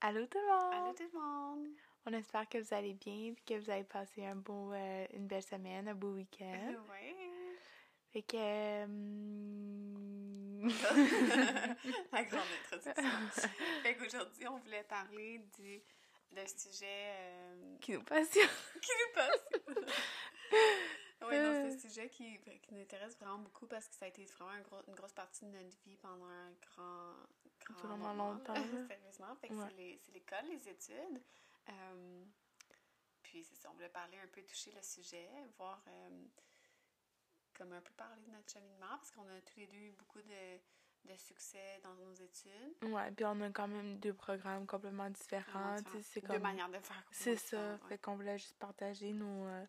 Allô tout le monde! Allô tout le monde! On espère que vous allez bien et que vous avez passé un beau, euh, une belle semaine, un beau week-end. ouais. Fait que. euh, La grande introduction. fait qu'aujourd'hui, on voulait parler du, d'un sujet euh, qui nous passionne. qui nous passe. oui, non, c'est un sujet qui, qui nous intéresse vraiment beaucoup parce que ça a été vraiment un gros- une grosse partie de notre vie pendant un grand, grand Vraiment longtemps. Sérieusement. Fait que Ouais. c'est, l'école, les études. Euh, puis c'est ça, on voulait parler un peu, toucher le sujet, voir euh, comme un peu parler de notre cheminement parce qu'on a tous les deux eu beaucoup de, de succès dans nos études. Ouais, puis on a quand même deux programmes complètement différents. C'est Deux manières de faire. C'est ça. ouais. Fait qu'on voulait juste partager nos, euh,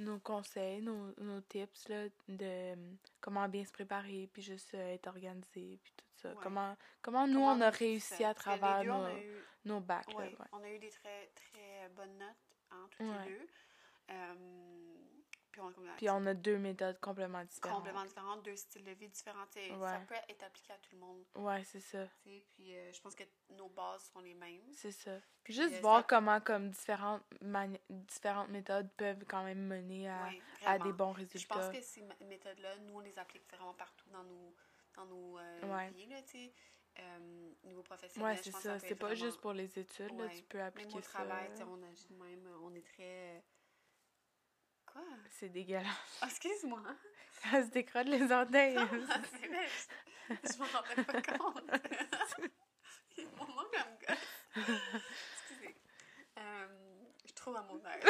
nos conseils, nos, nos tips là, de euh, comment bien se préparer, puis juste euh, être organisé, puis tout ça. Ouais. Comment, comment nous, Comment on a réussi ça? à travers nos, eu- nos bacs. là, Ouais, ouais. on a eu des très, très bonnes notes, hein, tous les deux. Euh, puis on a comme Puis on a deux méthodes complètement différentes. complètement différentes, deux styles de vie différents. Ouais. Ça peut être appliqué à tout le monde. Ouais, c'est ça. Puis euh, je pense que nos bases sont les mêmes. C'est ça. Puis juste euh, voir ça- comment comme différentes mani- différentes méthodes peuvent quand même mener à, Ouais, à des bons Puis Je résultats. pense que ces méthodes-là, nous, on les applique vraiment partout dans nos, dans nos euh, Ouais. vies, là, tu sais. Euh, niveau professionnel, Ouais, c'est ça. C'est pas vraiment- juste pour les études, là, tu peux Même appliquer au ça. travail, on agit de même, on est très... Quoi? C'est dégueulasse. Ah, excuse-moi. Ça se décrotte les orteils. c'est vrai, je, m'en rendais pas compte. Mon nom comme gosse. Excusez. Euh, je trouve à mon air.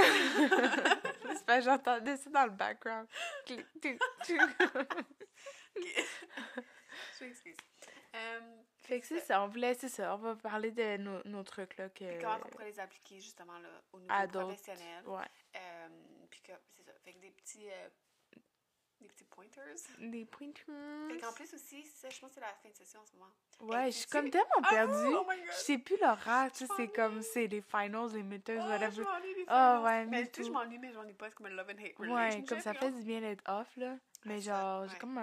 c'est pas j'entendais ça dans le background. Clic, clic, clic. je m'excuse. Euh, fait que c'est ça, on voulait, c'est ça, on va parler de nos, nos trucs là que... puis comment on pourrait les appliquer justement là, au niveau À professionnel. Ouais, Euh, puis que, c'est ça. Fait que des petits, euh, des petits pointers. des Fait pointers. qu'en plus aussi, ça, je pense que c'est la fin de session en ce moment. Ouais, je suis tu comme tellement Ah, perdue. oh God. Je sais plus l'horaire, tu sais, c'est comme, c'est les finals, les midterms, Oh, je whatever. Ah, ouais, Mais tu sais, je m'ennuie, mais j'en ai pas. C'est comme un love and hate Ouais, comme ça fait du bien d'être off, là. Mais genre, j'ai ouais. comme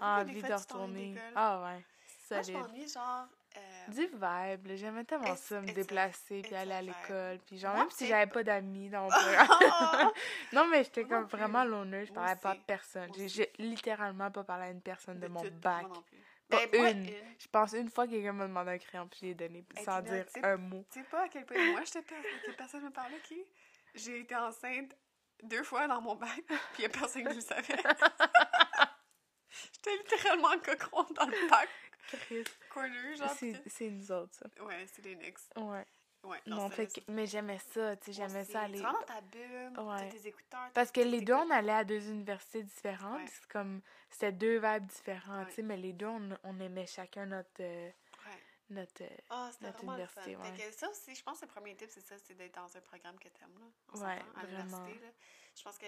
envie de retourner. Ah ouais, Moi, je solide. m'ennuie, genre. Euh, Du vibe. J'aimais tellement ça, me déplacer, puis aller à l'école. Puis genre, Moi, même si j'avais pas d'amis dans mon programme. Non, mais j'étais comme plus. vraiment loner, je parlais pas à personne. J'ai littéralement pas parlé à une personne de, de mon tout, bac. Moi non plus. Pas Ben, une. Je pense une fois que quelqu'un m'a demandé un crayon, puis je l'ai donné, sans dire un mot. Tu sais pas à quel point moi, j'étais que personne me parlait qui? J'ai été enceinte deux fois dans mon bac, puis y a personne qui le savait. J'étais littéralement en cochon dans le bac. Corner, genre. C'est nous autres, ça. Ouais, c'est des Knicks. Ouais. Ouais, Non, c'est- fait mais j'aimais ça, tu sais, j'aimais ça Tu aller. rentres dans ta bulle, Ouais. tes écouteurs. Parce que les deux, on allait à deux universités différentes. Ouais. C'est comme, c'était deux vibes différentes, Ouais. tu sais, mais les deux, on, on aimait chacun notre, euh, Ouais. notre, c'était notre le fun. université, ouais. que ça aussi, je pense que le premier tip, c'est ça, c'est d'être dans un programme que t'aimes, là. On Ouais, à vraiment. là. Je pense que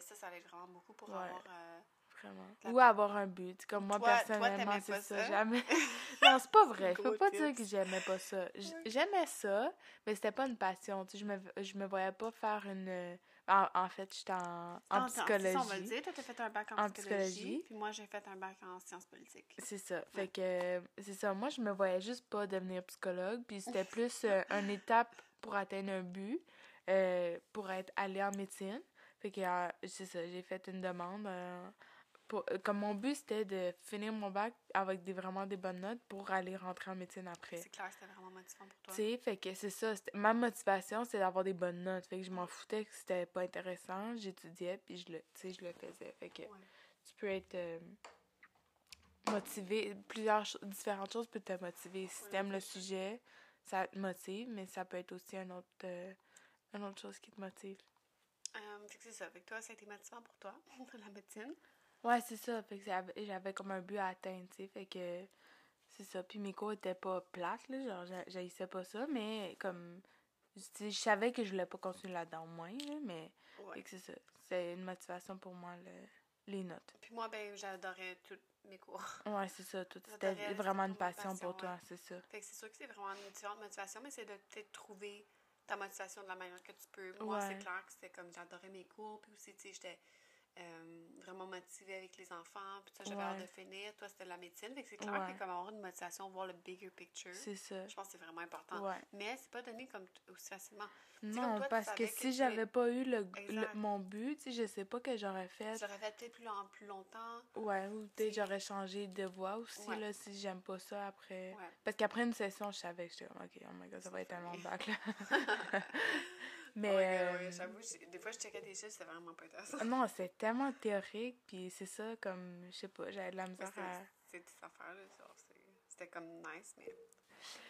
ça, ça aide vraiment beaucoup pour avoir... euh, vraiment. Ou avoir un but. Comme moi, Toi- personnellement, c'est ça. ça? Jamais. non, c'est pas vrai. Je peux pas dire que j'aimais pas ça. J'aimais ça, mais c'était pas une passion. Tu sais, je me, je me voyais pas faire une. euh, En, en fait, j'étais en, en ça, on va le psychologie. dire. Toi, t'as fait un bac en, En psychologie, psychologie. puis moi, j'ai fait un bac en sciences politiques. C'est ça. Fait que euh, c'est ça. Moi, je me voyais juste pas devenir psychologue. Puis c'était plus euh, une étape pour atteindre un but, euh, pour être allé en médecine. Fait que euh, c'est ça. J'ai fait une demande. Euh, pour, comme mon but, c'était de finir mon bac avec des, vraiment des bonnes notes pour aller rentrer en médecine après. C'est clair, c'était vraiment motivant pour toi. Tu sais, fait que c'est ça. Ma motivation, c'est d'avoir des bonnes notes. Fait que je m'en foutais que c'était pas intéressant. J'étudiais, puis je le, je le faisais. Fait que Ouais. tu peux être euh, motivé. Plusieurs différentes choses peuvent te motiver. Si Ouais. t'aimes le sujet, ça te motive, mais ça peut être aussi un autre, euh, une autre chose qui te motive. Euh, c'est ça. Fait que toi, ça a été motivant pour toi, la médecine. Ouais, c'est ça. Fait que j'avais- comme un but à atteindre, tu sais. Fait que c'est ça. Puis mes cours étaient pas plates, là. Genre, j'haïssais pas ça, mais comme. Je savais que je voulais pas continuer là-dedans, au moins, là, mais. Fait que c'est ça. C'est une motivation pour moi, le- les notes. Puis moi, ben, j'adorais tous mes cours. Ouais, c'est ça. Tout, c'était vraiment une passion pour toi, c'est ça. Fait que c'est sûr que c'est vraiment une différente motivation, mais c'est de peut-être trouver ta motivation de la manière que tu peux. Moi, Ouais. c'est clair que c'était comme j'adorais mes cours, puis aussi, tu sais, j'étais euh, vraiment motivée avec les enfants. Puis ça, j'avais Ouais. hâte de finir. Toi, c'était la médecine. Fait que c'est clair Ouais. que comme avoir une motivation, voir le bigger picture, C'est ça. je pense que c'est vraiment important. Ouais. Mais c'est pas donné comme aussi facilement. comme Non, toi, parce que si j'avais pas eu le, mon but, tu sais, je sais pas que j'aurais fait. J'aurais fait peut-être plus, long- plus longtemps. Ouais, ou peut-être j'aurais changé de voie aussi, là, si j'aime pas ça après. Parce qu'après une session, je savais que j'étais comme, ok, oh my god, ça va être tellement bac, là. Mais. God, ouais, euh, j'avoue, des fois, je checkais des chiffres, c'était vraiment pas intéressant. Non, c'est tellement théorique, puis c'est ça, comme, je sais pas, j'avais de la Mais misère à. C'est des affaires, là. C'était comme nice, mais.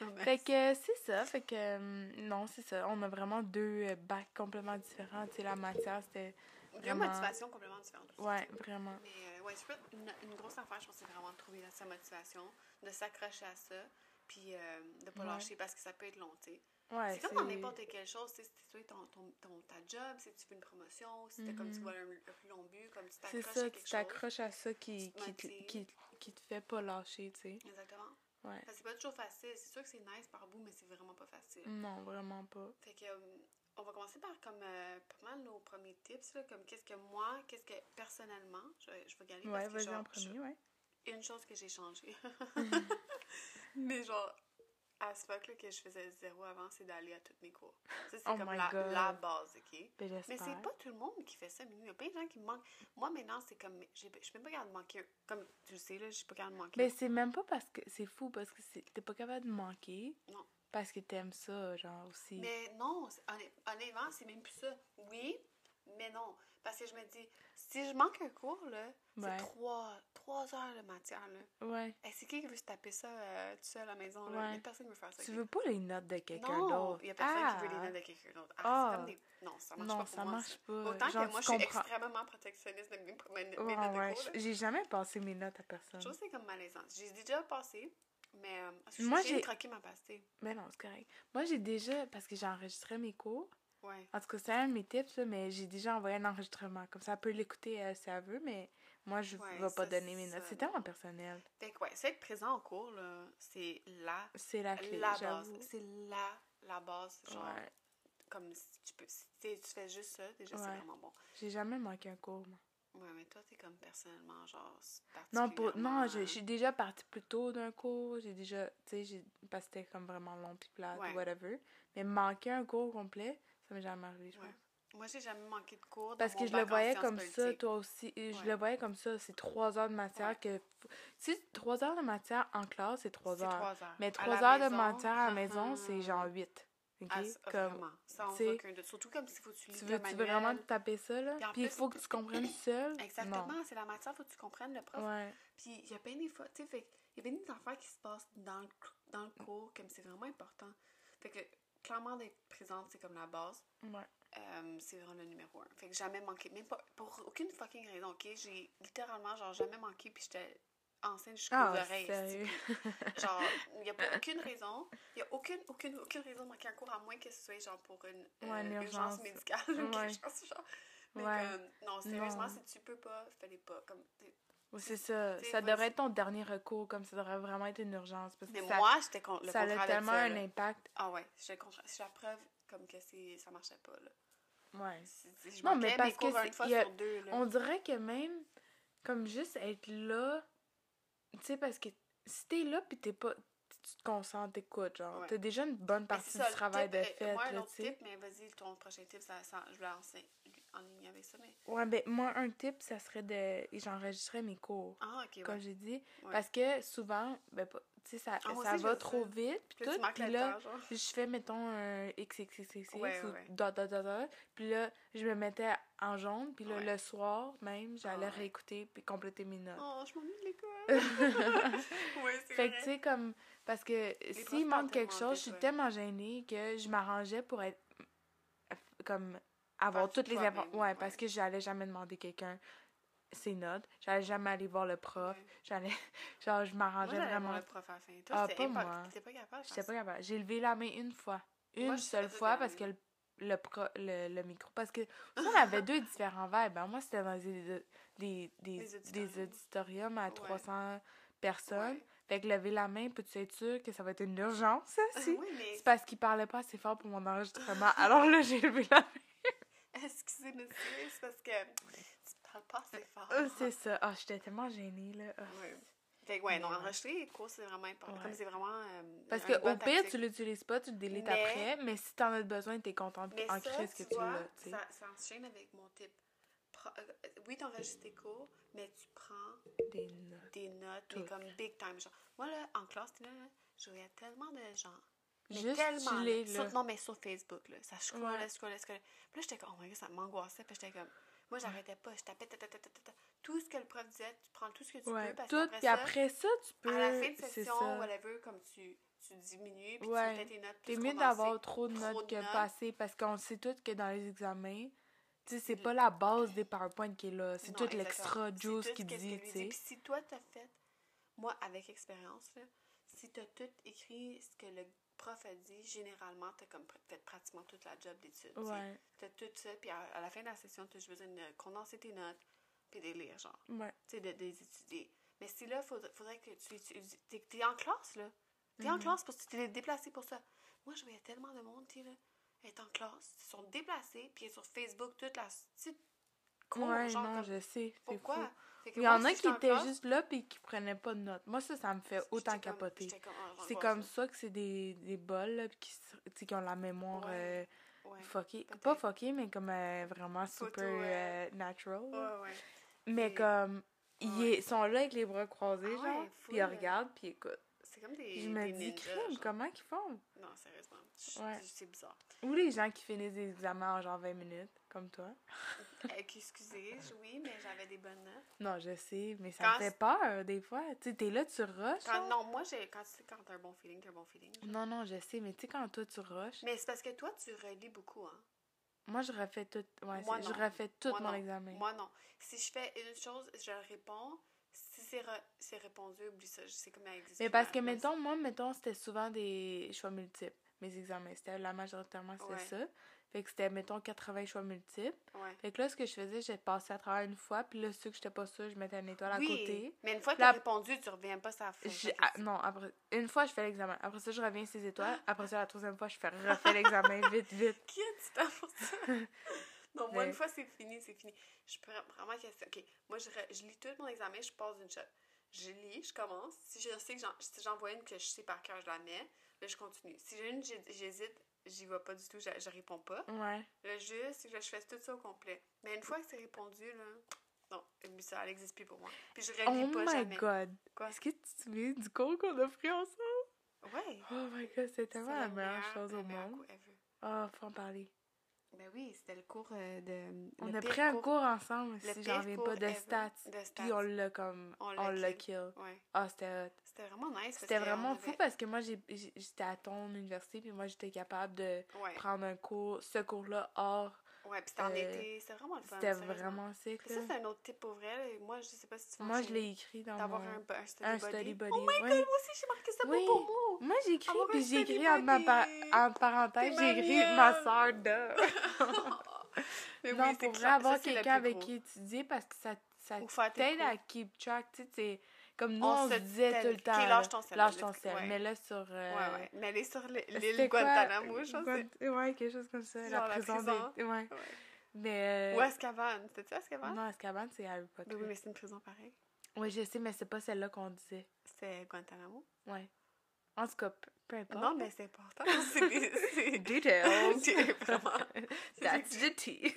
Mais- Fait que c'est ça, fait que euh, non, c'est ça. On a vraiment deux euh, bacs complètement différents. Tu sais, la matière, c'était. Deux vraiment- motivations complètement différentes. aussi, Ouais, vraiment. Mais euh, ouais, je une, une grosse affaire, je pense, c'est vraiment de trouver sa motivation, de s'accrocher à ça, puis de pas lâcher parce que ça peut être long, tu sais. Ouais, c'est comme dans n'importe quelle chose, tu si tu ton, ton, ton- ta job, si tu fais une promotion, si t'as comme tu Mhm. vois le plus long but, comme tu C'est t'accroches ça, à tu quelque chose. t'accroches à ça qui, Tu te qui, te- qui, qui te fait pas lâcher, tu sais. Exactement. Ouais. C'est pas toujours facile. C'est sûr que c'est nice par bout, mais c'est vraiment pas facile. Non, vraiment pas. Fait que, euh, on va commencer par comme euh, pas mal nos premiers tips, là, comme qu'est-ce que moi, qu'est-ce que personnellement, je, vais- je vais gagner Ouais, parce que genre, en premier, ouais. une chose que j'ai changé. mais genre, à ce fuck là que je faisais zéro avant, c'est d'aller à tous mes cours. Ça, c'est Oh comme la, la base, ok? Ben, Mais c'est pas tout le monde qui fait ça, mais il y a plein de gens qui me manquent. Moi, maintenant, c'est comme, je suis même pas capable de manquer. Comme tu le sais, là, je suis pas capable de manquer. Mais c'est même pas parce que c'est fou, parce que t'es pas capable de manquer. Non. Parce que t'aimes ça, genre aussi. Mais non, honnêtement, c'est même plus ça. Oui, mais non. Parce que je me dis, si je manque un cours, là, Ouais. c'est trois, trois heures de matière, là. Ouais. C'est qui qui veut se taper ça euh, tout seul à la maison, là? Ouais. Il y a personne qui veut faire ça. Tu veux pas les notes de quelqu'un Non, d'autre. il y a personne qui veut les Ah! notes de quelqu'un d'autre. Ah, Ah. c'est comme des... Non, ça marche Non, pas pour ça moi. marche pas. Autant Genre, que moi, je suis comprends. extrêmement protectionniste de mes, mes, mes Ouais, notes de cours, J'ai jamais passé mes notes à personne. Je trouve que c'est comme malaisant. J'ai déjà passé, mais... Euh, Moi, j'ai croqué ma pastille. Mais non, c'est correct. Moi, j'ai déjà, parce que j'ai enregistré mes cours, Ouais. en tout cas, c'est un de mes tips, là, mais j'ai déjà envoyé un enregistrement. Comme ça, elle peut l'écouter euh, si elle veut, mais moi, je Ouais, vais pas donner mes notes. C'est tellement personnel. Fait que, ouais, c'est être présent au cours, là, c'est la C'est la clé, la base. C'est la, la base. Genre, Ouais. comme si tu peux. Si tu fais juste ça, déjà, c'est vraiment bon. J'ai jamais manqué un cours, moi. Ouais, mais toi, t'es comme personnellement, genre, Non, pour, non, particulièrement- je, je suis déjà partie plus tôt d'un cours. J'ai déjà, tu sais, j'ai- parce que c'était comme vraiment long puis plate Ouais. ou whatever. Mais manquer un cours complet, ça m'est jamais arrivé, je Ouais. pense. Moi, j'ai jamais manqué de cours. Parce que je le voyais comme ça, toi aussi. Et Je Ouais. le voyais comme ça, c'est trois heures de matière Ouais. que... Si trois heures de matière en classe, c'est trois heures. trois heures. Mais trois heures de matière à la maison, c'est genre huit. OK? Ah, c'est- comme, Vraiment, tu doute. Surtout comme s'il faut que tu tu lises veux, le tu veux vraiment te taper ça, là? Puis il faut que tu comprennes seul? Exactement, c'est la matière, faut que tu comprennes le prof. Ouais. Puis il y a plein des fois, tu sais, il y a bien des affaires qui se passent dans le, dans le cours, comme c'est vraiment important. Fait que clairement d'être présente, c'est comme la base. Ouais. Euh, c'est vraiment le numéro un. Fait que jamais manqué, même pas, pour aucune fucking raison, ok? J'ai littéralement, genre, jamais manqué, puis j'étais enceinte jusqu'aux Ah, oreilles. sérieux? Genre, il n'y a pas aucune raison, il n'y a aucune, aucune, aucune raison de manquer un cours, à moins que ce soit, genre, pour une, euh, Ouais, urgence urgence. médicale ou Ouais. quelque chose, genre. Mais Ouais. comme, non, sérieusement, Non. si tu peux pas, fais-les pas. Comme, Oui, c'est ça. Ça devrait être ton dernier recours, comme ça devrait vraiment être une urgence. Parce que mais ça, moi, j'étais con- le ça a tellement un là. impact. Ah ouais, j'étais contraire. C'est la preuve comme que c'est, ça marchait pas, là. Ouais. Je Non, mais parce que une c'est- fois il y a- sur deux, là. On dirait que même, comme juste être là, tu sais, parce que si t'es là pis t'es pas. Tu te concentres, t'écoutes, genre. Ouais. T'as déjà une bonne partie du travail tip, de fait, Moi, un là, autre tu sais. tip, mais vas-y, ton prochain tip, ça, ça, je vais lancer en ligne avec ça, mais... Ouais, ben, moi, un tip, ça serait de. J'enregistrais mes cours, Ah, ok, comme ouais. j'ai dit. Ouais. Parce que souvent, ben, tu sais, ça, Ah, ça va trop ça. vite, Puis là, tout. Puis là, temps, je fais, mettons, un XXXX Ouais, ou dot, dot, dot, dot. Puis là, je me mettais en jaune. Puis là, le soir même, j'allais Ah réécouter puis compléter mes notes. Oh, je m'ennuie de l'école. ouais, c'est Fait que, tu sais, comme. Parce que s'il manque quelque chose, je suis tellement gênée que je m'arrangeais pour être. Comme. Avoir toutes les informations. Ouais, parce que j'allais jamais demander quelqu'un ses notes. J'allais jamais aller voir le prof. Ouais. J'allais. Genre, je m'arrangeais j'allais voir vraiment. le prof. Toi, Ah, pas moi. T'étais pas capable J'étais pas capable. J'ai levé la main une fois. Une Moi, seule fois parce que le, le, pro- le, le micro. Parce que on avait deux différents vibes. hein. Moi, c'était dans des, des, des, auditoriums. à Ouais. 300 personnes. Ouais. Fait que lever la main, peux-tu être sûr que ça va être une urgence, Ah, si? oui, mais... C'est parce qu'il parlait pas assez fort pour mon enregistrement. Alors là, j'ai levé la main. Excusez, monsieur, c'est parce que tu parle pas assez fort. Ah, c'est ça. Ah, j'étais tellement gênée, là. Ah. Ouais. Fait que, ouais, non, enregistrer les cours, c'est vraiment important. Ouais. Comme c'est vraiment. euh, Parce que au pire, tu l'utilises pas, tu le délites Mais- après, mais si t'en as besoin, t'es contente Mais en ça, crise que tu l'as, ça, ça enchaîne avec mon type. Pro- euh, oui, t'enregistres tes cours, mais tu prends Des notes. des notes, mais comme big time. Genre, moi, là, en classe, là, je voyais tellement de gens. Mais Juste tellement. chiller, là. Sur- non, mais sur Facebook, là. Ça scrollait, Ouais. scrollait, scrollait. Puis là, j'étais comme, oh my god, ça m'angoissait. Puis j'étais comme, moi, j'arrêtais pas. Je tapais, ta, ta, ta, ta, ta, ta. tout ce que le prof disait, tu prends tout ce que tu Ouais, peux. Parce tout, puis après ça, tu peux... à la fin de session, whatever, comme tu, tu diminues, puis Ouais. tu fais tes notes T'es mieux d'avoir trop de trop notes de que notes. pas assez, parce qu'on sait tous que dans les examens, tu sais, c'est pas la base des PowerPoint qui est là, c'est tout l'extra juice qui dit, tu sais. Puis si toi, t'as fait, moi, avec expérience, là, si t'as tout écrit ce que le prof a dit, généralement, t'as comme pr- fait pratiquement toute la job d'étude. tu sais. Ouais, T'as tout ça, puis à, à la fin de la session, t'as juste besoin de condenser tes notes, puis de les lire, genre. ouais. Tu sais, de, de les étudier. Mais si là, faudrait, faudrait que tu étudies. T'es, t'es en classe, là. T'es en Mhm. classe parce que tu t'es déplacé pour ça. Moi, je voyais tellement de monde, tu sais, là. Est en classe, ils sont déplacés, puis sur Facebook toute la petite cour, Ouais, genre. non, comme, je sais, c'est pourquoi? fou. Il y en a qui étaient juste là puis qui prenaient pas de notes. Moi, ça, ça me fait autant capoter. ah, C'est comme ça que c'est des, des bols qui, qui ont la mémoire euh, fuckée. Pas fuckée, mais comme euh, vraiment super euh, natural. Mais comme, ils sont là avec les bras croisés, Ah genre, puis ils regardent, puis ils écoutent. C'est comme des. Je me dis, crime, comment qu'ils font? Non, sérieusement. C'est bizarre. Ou les gens qui finissent des examens en genre 20 minutes, comme toi. Euh, excusez, oui, mais j'avais des bonnes notes. Non, je sais, mais ça Quand me fait peur, des fois. Tu sais, t'es là, tu rushes. Quand, non, moi, j'ai, quand, tu sais, quand t'as un bon feeling, t'as un bon feeling. genre. Non, non, je sais, mais tu sais, quand toi, tu rushes, Mais c'est parce que toi, tu relis beaucoup, hein. moi, je refais tout, ouais, Moi, c'est- je refais tout Moi, mon non. examen. Moi, non. Si je fais une chose, je réponds. Si c'est, re- c'est répondu, oublie ça. Je sais comment elle existe. Mais parce que, mettons, moi, mettons, c'était souvent des choix multiples, mes examens. C'était la majoritairement, c'était Ouais. ça. Fait que c'était, mettons, 80 choix multiples. Ouais. Fait que là, ce que je faisais, j'ai passé à travers une fois, puis là, ceux que j'étais pas sûre, je mettais une étoile à côté. mais une fois que La- t'as répondu, tu reviens pas la ah, non, après, une fois, je fais l'examen. Après ça, je reviens ces étoiles. Après ça, la troisième fois, je fais refais l'examen vite, vite. Qui a du temps pour ça? non, moi, une fois, c'est fini, c'est fini. Je peux vraiment question. OK, moi, je, re- je lis tout mon examen, je passe une shot. Je lis, je commence. Si je sais que j'en, si vois une que je sais par cœur, je la mets. Là, je continue. Si j'ai une, j'hé- j'hésite, j'y vais pas du tout, je, je réponds pas. Ouais. Là, juste, je fais tout ça au complet. Mais une fois que c'est répondu, là, non, oublie ça, elle n'existe plus pour moi. Puis je relis Oh pas my jamais. god. Quoi? Est-ce que tu te souviens du cours qu'on a pris ensemble? Ouais. Oh my god, c'était tellement C'est la le meilleure meilleur- chose au monde. Ah, faut en parler. Ben oui, c'était le cours euh, de. On a pris un cours ensemble, le si j'en reviens pas, de stats. De Puis stats. on l'a comme. On l'a kill. Ouais. Ah, c'était hot. C'était vraiment nice. C'était vraiment fou avait- parce que moi, j'étais à ton université, puis moi, j'étais capable de Ouais, prendre un cours, ce cours-là hors. Ouais, puis c'était en euh, été. C'était vraiment le fun. C'était vraiment sick, Ça, c'est un autre type pour vrai. là. Moi, je sais pas si tu Moi, je l'ai écrit dans D'avoir mon... un, un study un study buddy. Oh my ouais. god, moi aussi, j'ai marqué ça Oui. pour mot. Moi, j'ai écrit, puis j'ai écrit en, ma pa- buddy. en parenthèse, j'ai écrit ma soeur de. Mais non, oui, pour vrai, avoir quelqu'un avec qui étudier parce que ça, ça t'aide à keep track, tu sais, comme nous, On on, se disait tout le temps. lâche ton sel, Lâche ton sel. Ouais. Mais là, sur. euh, Ouais, ouais. Mais aller sur l'île? Guantanamo, je pense. Guant- Ouais, quelque chose comme ça. Genre La la prison. prison. des- Ouais. c'est-. Mais. Ou euh, Azkaban. C'était-tu Azkaban? Non, Azkaban, c'est Harry Potter. Mais oui, mais c'est une prison pareille. Oui, je sais, mais c'est pas celle-là qu'on disait. C'était Guantanamo? Ouais. En tout cas, peu, importe. Non, mais c'est important. C'est des- c'est- Details. C'est vraiment. That's the tea.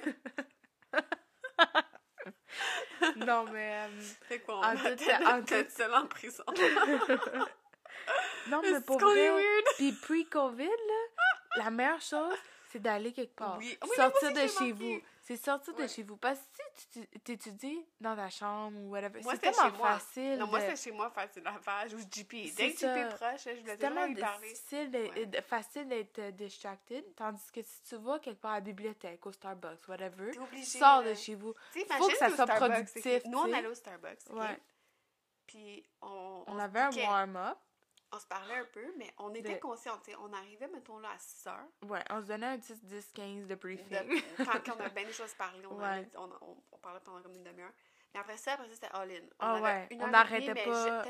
non, mais. euh, C'est quoi? En On va tout- être en peut-être seul en prison. non, mais pour vrai. Puis pre-COVID, la meilleure chose, c'est d'aller quelque part. Oui. Oui, sortir de chez vous. C'est sortir de Ouais. chez vous. Parce que si tu t'étudies dans ta chambre ou whatever, c'est tellement chez moi. facile. Non, moi, de- c'était chez moi faire du lavage ou JP. C'est Dès que JP est ça. proche, je voulais C'est tellement lui parler. difficile de- Ouais. de- facile d'être euh, distracted, tandis que si tu vas quelque part à la bibliothèque, au Starbucks, whatever, obligé. sors là. de chez vous. Sais, Faut que ça soit productif, c'est Nous, on allait au Starbucks. ok? Ouais. Puis, on, On se avait un warm-up. On se parlait un peu, mais on était De- conscients. tu sais, On arrivait, mettons, là, à 6 heures. Ouais, on se donnait un petit 10-15 de briefing. De, quand on a bien des choses à parler, on, Ouais. on, on- on parlait pendant comme une demi-heure. Mais après ça, après ça, c'était all-in. On ouais, une on n'arrêtait pas.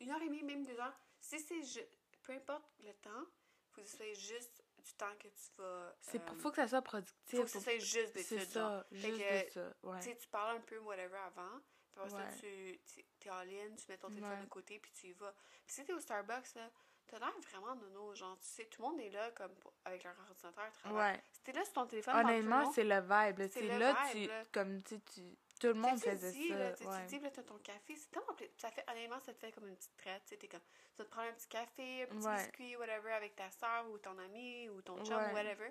Une heure et demie, même deux heures. Si c'est ju- peu importe le temps, faut que ce soit juste du temps que tu vas. C'est euh, faut que ça soit productif. faut que ça soit juste C'est d'études. genre. ça, juste que, de ça. Ouais. Tu sais, tu parles un peu whatever avant. Après Ouais. ça, tu tu- t'es en ligne, tu mets ton téléphone Ouais. de côté, puis tu y vas. Puis si t'es au Starbucks, là, t'as l'air vraiment nono. Genre, tu sais, tout le monde est là comme avec leur ordinateur, travaille. Ouais. Si t'es là sur ton téléphone, Honnêtement, c'est le vibe. C'est là, vibe, tu, là. comme, tu tu- tout le monde faisait dis, ça. là, tu ouais. dis, là, t'as ton café, c'est tellement ça fait, honnêtement, ça te fait comme une petite traite, tu sais, comme, tu vas te prendre un petit café, un petit Ouais. biscuit, whatever, avec ta soeur ou ton ami ou ton chum, whatever,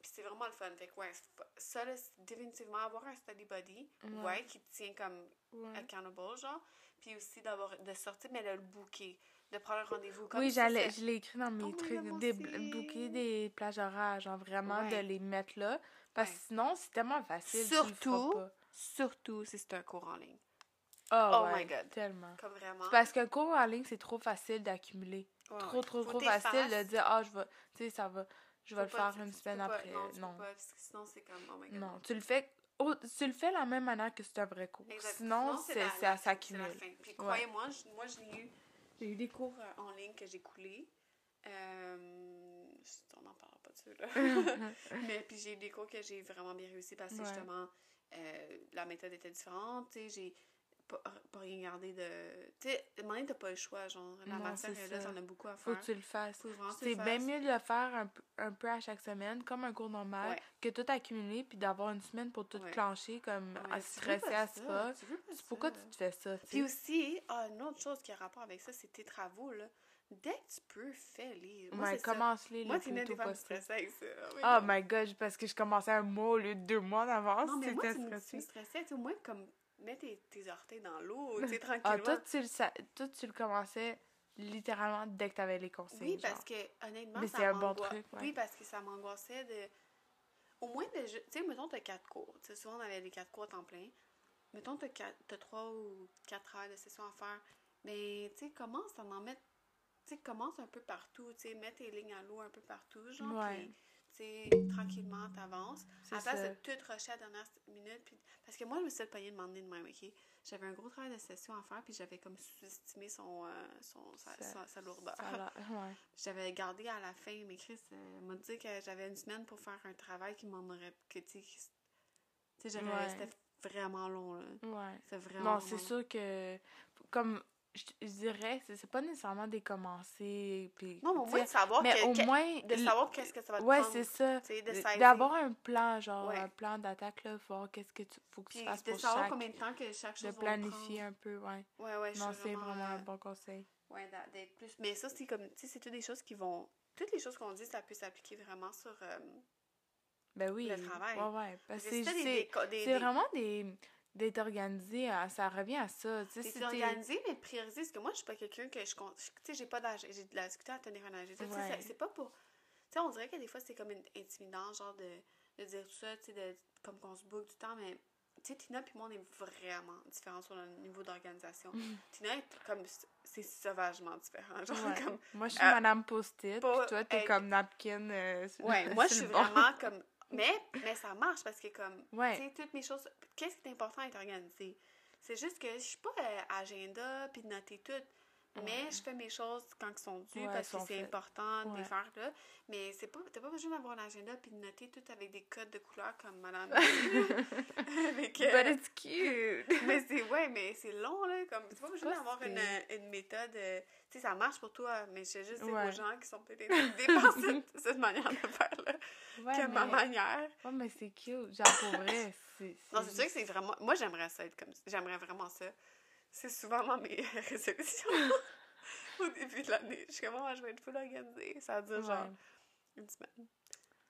puis c'est vraiment le fun, fait que ouais, ça, là, c'est définitivement avoir un study buddy, Ouais. ouais, qui te tient comme Ouais. accountable, genre, puis aussi d'avoir, de sortir, mais le booker, de prendre un rendez-vous, comme Oui, ça, j'allais, je l'ai écrit dans mes Oh trucs, moi des, booker des plages horaires, genre vraiment Ouais. de les mettre là. Parce que sinon, c'est tellement facile. Surtout, surtout si c'est un cours en ligne, Oh, Oh ouais, my God. Tellement. comme vraiment. C'est parce qu'un cours en ligne, c'est trop facile d'accumuler. Trop, trop, Faut trop facile de dire, ah, je vais, tu sais, ça va, je vais le faire une semaine pas- après. Non, tu non. peux pas, parce que sinon, c'est comme, oh my god. Non, tu le fais, oh, tu le fais la même manière que c'est un vrai cours. Sinon, c'est ça s'accumule. Puis croyez-moi, je- moi, j'ai eu, j'ai eu des cours euh, en ligne que j'ai coulés. Euh, on n'en parlera pas de ça, là. Mais puis j'ai eu des cours que j'ai vraiment bien réussi parce que Ouais. justement, euh, la méthode était différente. Tu sais, j'ai pas, pas rien gardé de. Tu sais, à un moment donné, t'as pas le choix. Genre, la Non, matière est là, t'en as beaucoup à Faut faire. que tu le fasses. Faut C'est bien mieux de le faire un, peu- un peu à chaque semaine, comme un cours normal, Ouais. que tout accumuler, puis d'avoir une semaine pour tout Ouais. clencher, comme Ouais, à stresser à ça, ce pas. tu veux pas Pourquoi ça. tu te fais ça, Puis aussi, ah, une autre chose qui a rapport avec ça, c'est tes travaux, là. Dès que tu peux, fais-les. Ouais, commence-les Moi, le plus tôt possible. stresser avec ça. Oh my God. parce que je commençais un mois au lieu de deux mois d'avance. Non, mais moi, tu me, stressais. Au moins, comme, mets tes, tes orteils dans l'eau, tu sais, Ah, tranquillement. toi, tu le, sa- toi, tu le commençais littéralement dès que t'avais les consignes. oui, parce genre. que, honnêtement, Mais ça c'est un bon truc, ouais. Oui, parce que ça m'angoissait de... Au moins, de... tu sais, mettons, t'as quatre cours. Tu sais, souvent, on avait les quatre cours à temps plein. Mettons, t'as quatre- t'as trois ou quatre heures de session à faire. Mais, tu sais, commence à en mettre... Tu sais, commence un peu partout. Tu sais, mets tes lignes à l'eau un peu partout, genre. Ouais. Tranquillement, t'avances. C'est À la place de tout rusher à la dernière minute. Puis... Parce que moi, je me suis payé de m'emmener de même, OK? J'avais un gros travail de session à faire, puis j'avais comme sous-estimé son, euh, son, sa, Ça- sa- sa lourdeur. Ouais. J'avais gardé à la fin, mais Chris euh, m'a dit que j'avais une semaine pour faire un travail qui m'en aurait. que tu sais, j'avais- c'était vraiment long, là. Ouais. C'était vraiment Non, c'est sûr que, comme je, je dirais, c'est c'est pas nécessairement des commencer. Puis, Non, mais au tu moins de savoir, mais que- au que- moins. de savoir qu'est-ce que ça va te Ouais, prendre. c'est ça. tu de. D'avoir un plan, genre Ouais. un plan d'attaque, là, voir qu'est-ce que tu faut que tu Puis fasses de pour savoir chaque. combien de temps que chaque chose De planifier un peu, ouais. Ouais, ouais, Non, c'est vraiment. vraiment un euh, bon conseil. Ouais, d'être plus. Mais ça, c'est comme. Tu sais, c'est toutes des choses qui vont. Toutes les choses qu'on dit, ça peut s'appliquer vraiment sur. euh, Ben oui. Le travail. Ouais, ouais. Parce c'est des- c'est- des co- des- c'est vraiment des d'être organisé, ça revient à ça. T'es- organisé, mais prioriser. Parce que moi, je suis pas quelqu'un que je. Tu sais, j'ai pas d'âge. J'ai de la difficulté à tenir un Ouais. ça- c'est pas pour. Tu sais, on dirait que des fois, c'est comme une- intimidant, genre de, de dire tout ça, tu sais, de- comme qu'on se boucle du temps, mais. Tu sais, Tina et moi, on est vraiment différents sur le niveau d'organisation. Tina est comme. C'est sauvagement différent. Genre, Ouais. comme. Moi, je suis euh, Madame Post-it, puis toi, t'es comme napkin. euh, Ouais, moi, je suis vraiment comme. Mais, mais ça marche parce que, comme. Ouais. Tu sais, toutes mes choses. Qu'est-ce qui est important à être organisé? C'est juste que je suis pas euh, agenda puis de noter tout. Mais Ouais. je fais mes choses quand ils sont dues Ouais, parce que c'est important de les faire là. Mais c'est pas, t'as pas besoin d'avoir un agenda puis de noter tout avec des codes de couleurs comme Madame. avec, euh, But it's cute! mais c'est ouais, mais c'est long là. Comme t'as pas besoin d'avoir une, une méthode. euh, tu sais, ça marche pour toi, mais je sais juste aux gens qui sont peut-être par cette, cette manière de faire là, Ouais, que ma manière. ouais, mais c'est cute. Genre, pour vrai, c'est... Non, c'est sûr que c'est vraiment. Moi, j'aimerais ça être comme ça. J'aimerais vraiment ça. C'est souvent dans mes résolutions au début de l'année. Je suis comme, oh, je vais être full organisée. Ça dure genre une semaine.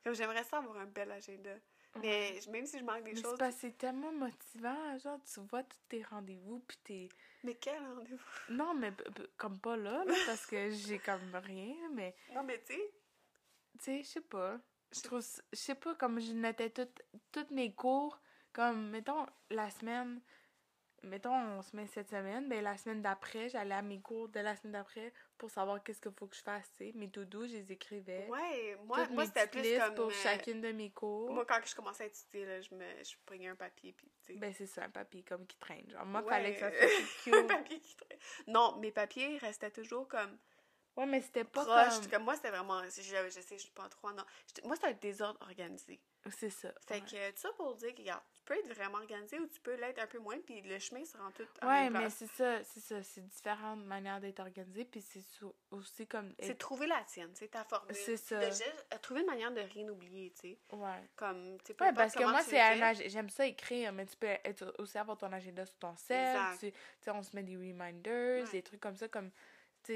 Comme j'aimerais ça avoir un bel agenda. Mais même si je manque des Mais choses. c'est tellement motivant, genre, tu vois tous tes rendez-vous, puis t'es... Mais quel rendez-vous? Non, mais comme pas là, là, parce que j'ai comme rien, mais... Non, mais tu sais, Tu sais, je sais pas. Je trouve... Je sais pas, comme je notais toutes toutes mes cours, comme, mettons, la semaine... Mettons, on se met cette semaine, ben la semaine d'après, j'allais à mes cours de la semaine d'après pour savoir qu'est-ce qu'il faut que je fasse. Mes doudous, je les écrivais. ouais, moi, Toutes moi c'était plus comme. pour euh, chacune de mes cours. Moi, quand je commençais à étudier, là, je, me, je prenais un papier, puis tu sais. Ben, c'est ça, un papier comme qui traîne. Genre, moi, Ouais. fallait que ça soit un cute. papier qui traîne. Non, mes papiers restaient toujours comme. Ouais, mais c'était pas proche. comme... Comme moi, c'était vraiment. Je, je sais, je suis pas trop. Non. J'étais- Moi, c'était un désordre organisé. C'est ça. Fait ouais. que tout ça pour dire que, regarde, tu peux être vraiment organisé ou tu peux l'être un peu moins, puis le chemin se rend tout la Ouais, mais c'est ça, c'est ça. C'est différentes manières d'être organisé, puis c'est aussi comme... C'est trouver la tienne, c'est ta formule. C'est ça. de juste, euh, trouver une manière de rien oublier, tu sais. Ouais. Comme, tu sais, Ouais, parce que moi, c'est ag- J'aime ça écrire, mais tu peux être aussi avoir ton agenda sur ton cell. Tu tu sais, on se met des reminders, Ouais. des trucs comme ça, comme.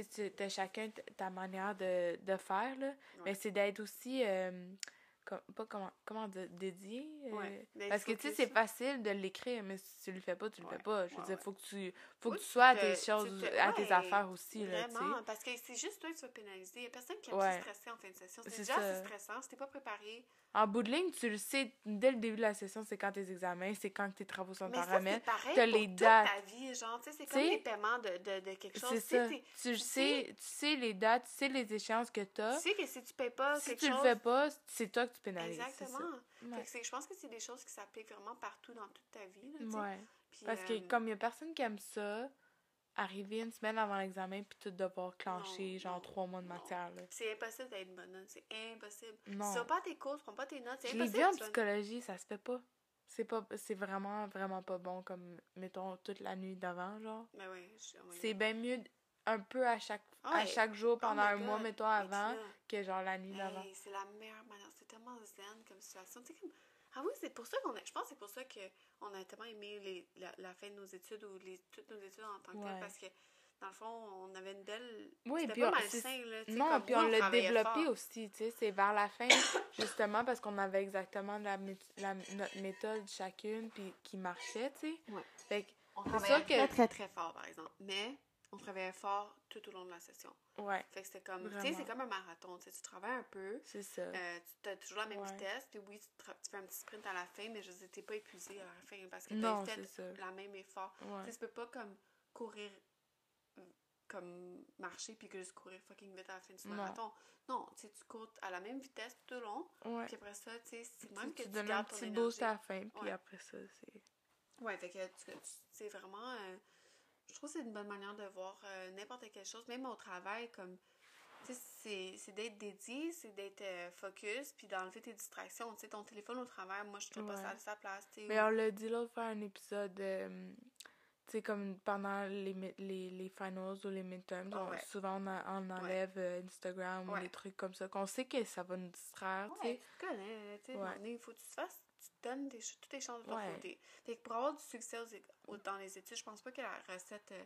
Tu t'as chacun ta manière de, de faire, là. Mais c'est d'être aussi. euh, com- pas comment, comment dédié. euh, Ouais, d'être parce que, tu sais, c'est là. facile de l'écrire, mais si tu le fais pas, tu le Ouais. fais pas. Je veux Ouais, dire, faut que tu, faut que tu sois à tu tes te- choses, tu te- à tes affaires aussi, là, tu. Vraiment, parce que c'est juste toi qui tu vas pénaliser. Il n'y a personne qui aime se stresser en fin de session. C'est déjà assez stressant. Si t'es pas préparé. En bout de ligne, tu le sais, dès le début de la session, c'est quand tes examens, c'est quand tes travaux sont en pareil t'as pour les dates. ta vie. Genre, tu sais, c'est comme les paiements de, de, de quelque chose. C'est Tu sais, ça. Tu tu sais, tu sais les dates, tu sais les échéances que tu as. Tu sais que si tu payes pas Si tu le fais pas, c'est toi que tu pénalises. Exactement. Ouais. je pense que c'est des choses qui s'appliquent vraiment partout dans toute ta vie. Là. Ouais. Parce que euh, comme il y a personne qui aime ça, arriver une semaine avant l'examen puis tout devoir clencher Non, genre non, trois mois de matière. C'est impossible d'être bonne. C'est impossible. Non. Si tu pas tes cours, tu prends pas tes notes, c'est Je l'ai impossible. vu en psychologie, ça se fait pas. C'est pas c'est vraiment vraiment pas bon comme mettons toute la nuit d'avant genre. Ben oui, je- oui. C'est bien mieux un peu à chaque à chaque jour Oh pendant un mois God. mettons Mais avant que genre la nuit d'avant. Hey, c'est la meilleure manière. C'est tellement zen comme situation. Comme... Ah oui, c'est pour ça qu'on a. Je pense que c'est pour ça qu'on a tellement aimé les, la, la fin de nos études ou les, toutes nos études en tant que telles Ouais. parce que dans le fond, on avait une belle. Oui, puis pas on- malsain, là. Non, puis on l'a développé fort. aussi, tu sais, c'est vers la fin, justement, parce qu'on avait exactement la, la- notre méthode chacune, puis qui marchait, tu sais. Ouais. Fait que, On C'est travaillait sûr que- très, très, très fort, par exemple. Mais on travaillait fort tout au long de la session. ouais, Fait que c'était comme. Tu sais, c'est comme un marathon. Tu sais, tu travailles un peu. c'est ça. Euh, tu as toujours la même Ouais. vitesse, puis oui, tu, tu fais un petit sprint à la fin, mais je t'es pas épuisé à la fin parce que t'as c'est fait la même effort. Tu Ouais. sais, tu peux pas comme courir, comme marcher puis que juste courir fucking vite à la fin du Non. marathon. Non, tu sais, tu cours à la même vitesse tout au long, Ouais. puis après ça, tu sais, c'est Tu, même que tu tu, donnes un petit boost à la fin, puis après ça, c'est... Ouais, fait que tu, tu- c'est vraiment. euh, je trouve que c'est une bonne manière de voir euh, n'importe quelle chose, même au travail, comme. C'est- c'est d'être dédié, c'est d'être euh, focus, puis d'enlever tes distractions. Tu sais, ton téléphone au travail, moi, je trouve pas Ouais. ça à sa place. Mais ou- on l'a dit l'autre fois, un épisode, euh, tu sais, comme pendant les, les, les finals ou les midterms, Ah on- ouais. souvent on, a- on enlève Instagram ou des trucs comme ça, qu'on sait que ça va nous distraire, tu Ouais, sais. tu te connais, tu sais, il faut que tu te fasses, tu te donnes des, toutes tes chances de ton Ouais. côté. Fait que pour avoir du succès aux dans les études, je pense pas que la recette, euh,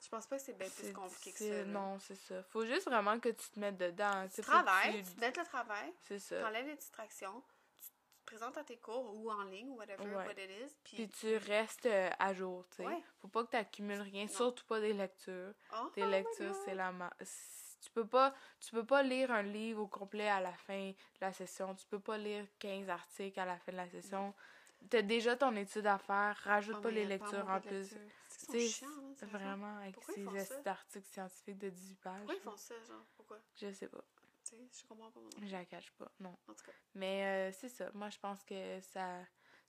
je pense pas que c'est bien plus compliqué que ça. là. Non, c'est ça. Faut juste vraiment que tu te mettes dedans. Tu travailles, tu- tu donnes le travail, C'est ça. t'enlèves les distractions, tu te présentes à tes cours ou en ligne, whatever, Ouais. what it is, puis... Puis tu restes euh, à jour, tu sais. Ouais. Faut pas que tu accumules rien, Non. surtout pas des lectures. Oh, Des oh lectures, c'est la ma... Tu peux pas tu peux pas lire un livre au complet à la fin de la session. Tu peux pas lire 15 articles à la fin de la session. T'as déjà ton étude à faire, rajoute Oh, pas mais les lectures en plus. C'est Tu chiants, hein. Vraiment, avec Pourquoi ces estis d'articles scientifiques de 18 pages. Pourquoi ils font ça, genre? Pourquoi? Je sais pas. Tu sais, je comprends pas. Je la cache pas, non. En tout cas. Mais euh, c'est ça. Moi, je pense que ça,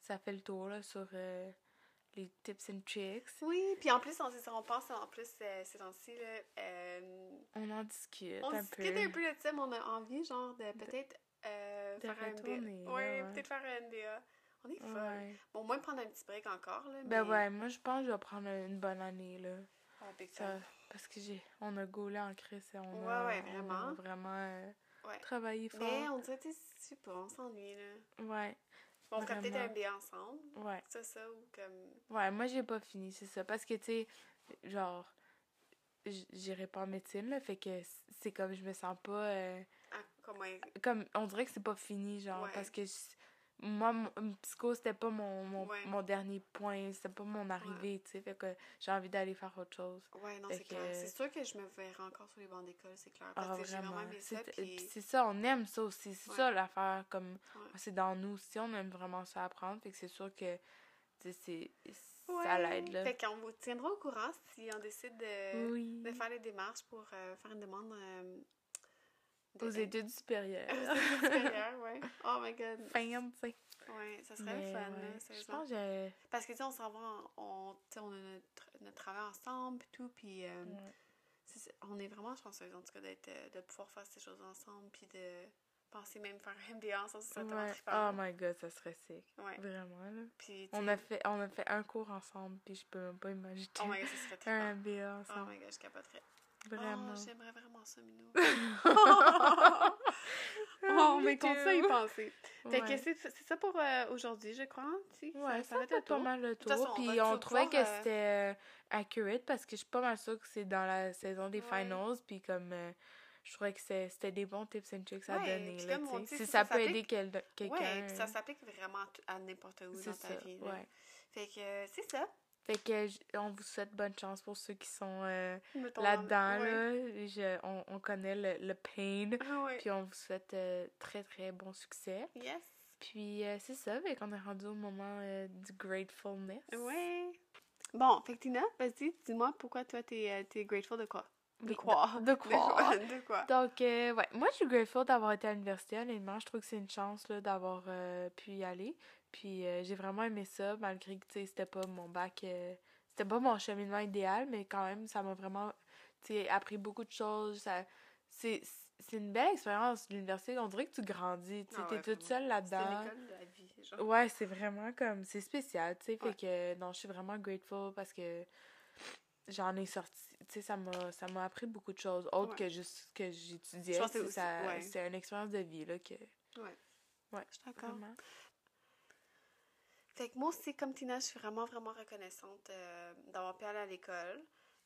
ça fait le tour là, sur euh, les tips and tricks. Oui, puis en plus, on, on pense en plus euh, ces temps-ci, là, euh, On en discute on un discute peu. un peu de ça, mais on a envie, genre, de peut-être euh, faire un là, Oui, ouais. peut-être faire un NDA. On est folle. Ouais. Bon, moins prendre un petit break encore, là. Ben ouais, moi je pense que je vais prendre une bonne année là. Ah, Ça, parce que j'ai on a gaulé en crise et on Ouais, a, ouais, on a vraiment. euh, travaillé fort. Mais on dirait, tu sais pas, on s'ennuie, là. Ouais, Bon, un Vraiment. NDA ensemble. ouais. Ça, ça, ou comme... Ouais, moi j'ai pas fini, c'est ça. Parce que tu sais, genre, j'irai pas en médecine là, fait que c'est comme je me sens pas. euh, Ah, comment... comme on dirait que c'est pas fini, genre, Ouais. parce que je- moi, mon psycho, c'était pas mon, mon, Ouais. mon dernier point, c'était pas mon arrivée, tu sais, fait que j'ai envie d'aller faire autre chose. Ouais, non, c'est clair. C'est sûr que je me verrai encore sur les bancs d'école, c'est clair. Parce Ah, que j'ai vraiment. aimé ça, C'est puis... c'est ça, on aime ça aussi. C'est Ouais. ça l'affaire, comme c'est dans nous aussi, on aime vraiment ça apprendre. Fait que c'est sûr que tu sais, c'est ça l'aide là. Fait qu'on vous tiendra au courant si on décide de, Oui. de faire les démarches pour euh, faire une demande euh, de- Aux études supérieures. Aux études supérieures, ouais. Oh my god. Fancy. Ouais, ça serait le fun, ouais, là, Je pense que Parce que, tu sais, on s'en va, en- on, tu on a notre, notre travail ensemble, pis tout, puis euh, ça. on est vraiment chanceuse, en tout cas, d'être, euh, de pouvoir faire ces choses ensemble, puis de penser même faire un MBA ensemble, ça Ouais. Oh my god, ça serait sick. Ouais. Vraiment, là. Puis, tu On a, fait, on a fait un cours ensemble, puis je peux même pas imaginer Oh my god, ça serait un. MBA Oh ensemble. my god, je capoterais. Vraiment. Oh, j'aimerais vraiment ça, Minou. oh, mais continue à y penser. Ouais. c'est c'est ça pour euh, aujourd'hui, je crois. Ouais, ça, ça, fait pas mal le façon, tour. on Puis on trouvait que euh, c'était euh, accurate parce que je suis pas mal sûre que c'est dans la saison des Ouais. finals. Puis comme euh, je trouvais que c'est- c'était des bons tips and tricks à donner. Là, comme on tu dit, sais. ça, si ça, ça peut aider quelqu'un. Ouais, puis ça s'applique vraiment à n'importe où dans ta ça. vie. là. Ouais. Fait que c'est ça. Fait que on vous souhaite bonne chance pour ceux qui sont euh, là-dedans. ouais. Là. Je- on, on connaît le, le pain. Ah ouais. Puis on vous souhaite euh, très très bon succès. Yes. Puis euh, c'est ça, fait qu'on est rendu au moment du gratefulness. Ouais. Bon, fait que Tina, vas-y, dis-moi pourquoi toi t'es t'es grateful de quoi? De quoi? De, de quoi? De quoi? Donc, euh, ouais, moi, je suis grateful d'avoir été à l'université, honnêtement. Je trouve que c'est une chance là, d'avoir euh, pu y aller. Puis, euh, j'ai vraiment aimé ça, malgré que, c'était pas mon bac... euh, c'était pas mon cheminement idéal, mais quand même, ça m'a vraiment, tu sais, appris beaucoup de choses. Ça, c'est, c'est une belle expérience, l'université. On dirait que tu grandis, tu Ah t'es toute seule C'est là-dedans. l'école de la vie, genre. Ouais, c'est vraiment comme... C'est spécial, tu sais. Fait que, non, je suis vraiment grateful parce que j'en ai sorti... Tu sais, ça m'a, ça m'a appris beaucoup de choses, autres Ouais. que juste que j'étudiais. C'est. C'est une expérience de vie, là, que... Ouais. Ouais, Je suis d'accord. Fait que moi aussi, comme Tina, je suis vraiment, vraiment reconnaissante euh, d'avoir pu aller à l'école.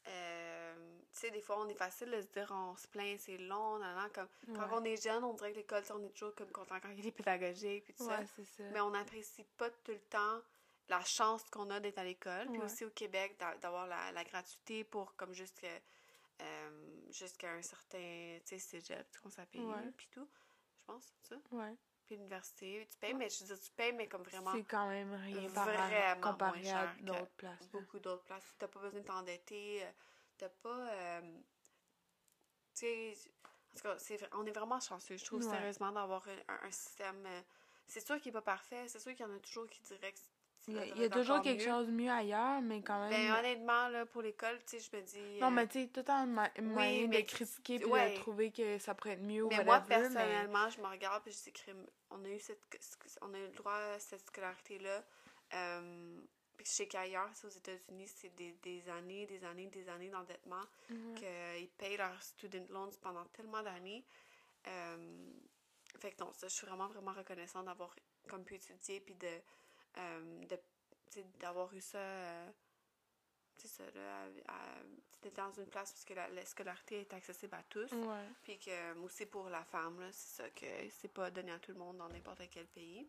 Euh, tu sais, des fois, on est facile de se dire, on se plaint, c'est long, nan, nan, comme quand on est jeune, on dirait que l'école, on est toujours comme content quand il est pédagogique, puis tout ça. Ouais, c'est ça. Mais on n'apprécie pas tout le temps la chance qu'on a d'être à l'école. Puis Ouais. aussi au Québec, d'a- d'avoir la, la gratuité pour comme jusqu'à euh, jusqu'à un certain, tu sais, cégep, qu'on s'appelle, puis tout, je pense, ça. Ouais. Puis l'université, tu payes, mais je veux dire, tu payes, mais comme vraiment C'est quand même rien par vraiment comparé moins à d'autres places. là. beaucoup d'autres places. T'as pas besoin de t'endetter, euh, t'as pas... euh, tu sais, en tout cas, on est vraiment chanceux, je trouve, Ouais. sérieusement, d'avoir un, un- système... euh, c'est sûr qu'il est pas parfait, c'est sûr qu'il y en a toujours qui diraient que Il y a, toujours quelque mieux. chose de mieux ailleurs, mais quand même. Ben, honnêtement, là, pour l'école, tu sais, je me dis... non, euh, mais tu sais, tout en ma- moyen mais de critiquer puis ouais. de trouver que ça pourrait être mieux ou Mais moi, mais- personnellement, je me regarde et je dis, on a eu cette, on a eu le droit à cette scolarité-là. Euh, puis je sais qu'ailleurs, aux États-Unis, c'est des, des années, des années, des années d'endettement Ouais. qu'ils payent leurs student loans pendant tellement d'années. Euh, fait que non, ça, je suis vraiment, vraiment reconnaissante d'avoir comme pu étudier puis de, euh, d'avoir eu ça, euh, tu sais, ça, là, d'être dans une place parce que la, la scolarité est accessible à tous. Ouais. Puis que euh, aussi pour la femme, là, c'est ça que c'est pas donné à tout le monde dans n'importe quel pays.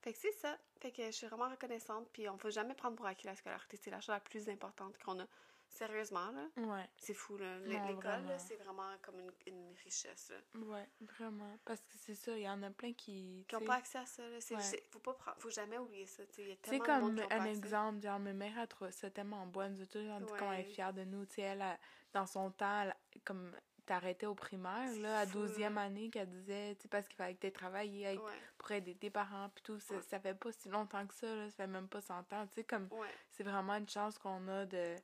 Fait que c'est ça. Fait que je suis vraiment reconnaissante. Puis on faut jamais prendre pour acquis la scolarité. C'est la chose la plus importante qu'on a. Sérieusement, là? Ouais. C'est fou, là. L'école, c'est vraiment comme une, une richesse, là. Ouais, vraiment. Parce que c'est ça, il y en a plein qui. Qui n'ont pas accès à ça, là. C'est, Ouais. c'est- faut, pas prendre- faut jamais oublier ça, tu sais. Monde comme un exemple, genre, ma mère, elle trouve ça tellement bonne. Toujours dit comment elle est Ouais. fière de nous. Tu sais, elle, a- dans son temps, elle, comme t'arrêtais au primaire, C'est là, à fou, 12e là. année, qu'elle disait, tu sais, parce qu'il fallait que tu travaillé avec- Ouais, pour aider tes parents, puis tout. Ça, Ouais. ça fait pas si longtemps que ça, là. Ça fait même pas 100 ans. Tu sais, comme, ouais. c'est vraiment une chance qu'on a de.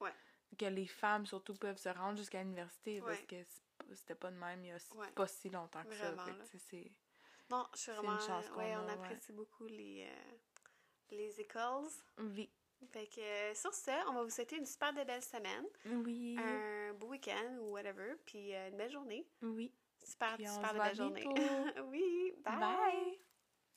Que les femmes, surtout, peuvent se rendre jusqu'à l'université, parce que c'était pas de même il y a Ouais. pas si longtemps que Vraiment, ça. Fait que, c'est. Non, je suis C'est une vraiment... chance qu'on ouais, a, on apprécie beaucoup les, euh, les écoles. Oui. Fait que euh, sur ce, on va vous souhaiter une super de belle semaine, Oui. un beau week-end ou whatever, puis euh, une belle journée. Oui. Super, Puis super de belle journée. oui, bye. Bye.